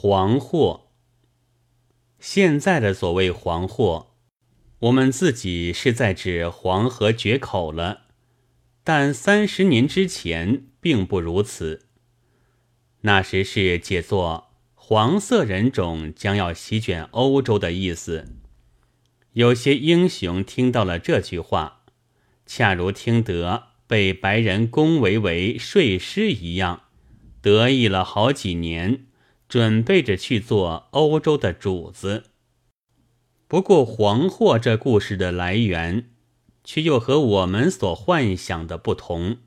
黄祸。现在的所谓黄祸，我们自己是在指黄河决口了，但三十年之前并不如此。那时是解作黄色人种将要席卷欧洲的意思。有些英雄听到了这句话，恰如听得被白人恭维为睡狮一样，得意了好几年，准备着去做欧洲的主子。不过黄祸这故事的来源，却又和我们所幻想的不同，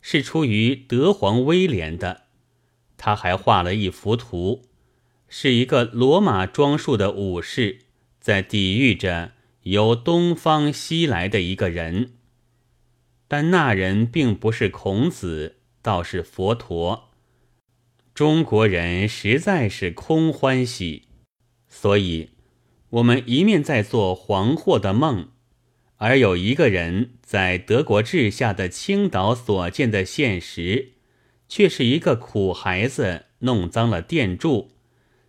是出于德皇威廉的。他还画了一幅图，是一个罗马装束的武士在抵御着由东方西来的一个人，但那人并不是孔子，倒是佛陀。中国人实在是空欢喜，所以我们一面在做黄祸的梦，而有一个人在德国治下的青岛所见的现实。却是一个苦孩子弄脏了电柱，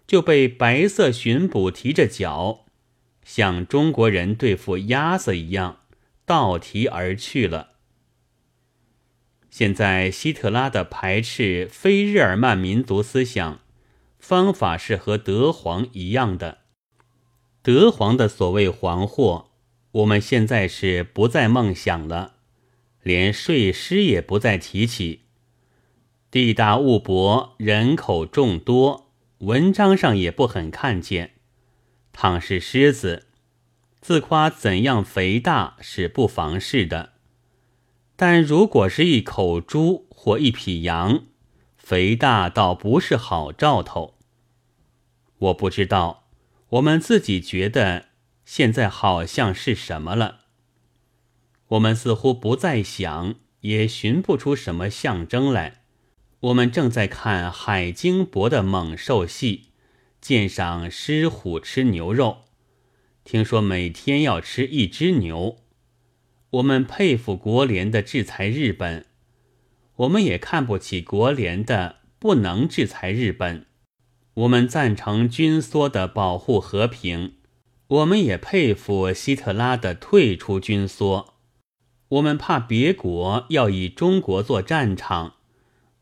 就被白色巡捕提着脚，像中国人对付鸭子一样倒提而去了。现在希特拉的排斥非日耳曼民族思想方法是和德皇一样的。德皇的所谓黄祸，我们现在是不再梦想了，连睡狮也不再提起。地大物博，人口众多，文章上也不很看见。倘是狮子，自夸怎样肥大是不妨事的；但如果是一口猪或一匹羊，肥大倒不是好兆头。我不知道，我们自己觉得现在好像是什么了。我们似乎不再想，也寻不出什么象征来。我们正在看海金博的猛兽戏，鉴赏狮虎吃牛肉。听说每天要吃一只牛。我们佩服国联的制裁日本，我们也看不起国联的不能制裁日本。我们赞成军缩的保护和平，我们也佩服希特拉的退出军缩。我们怕别国要以中国做战场。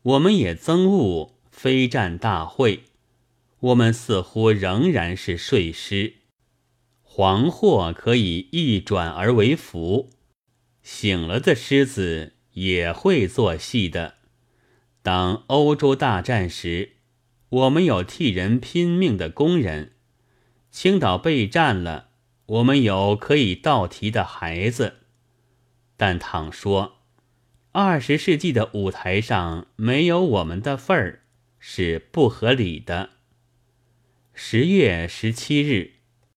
我们也憎恶非战大会，我们似乎仍然是睡狮。黄祸可以一转而为福，醒了的狮子也会做戏的。当欧洲大战时，我们有替人拼命的工人；青岛被占了，我们有可以倒提的孩子。但倘说，二十世纪的舞台上没有我们的份儿，是不合理的。十月十七日。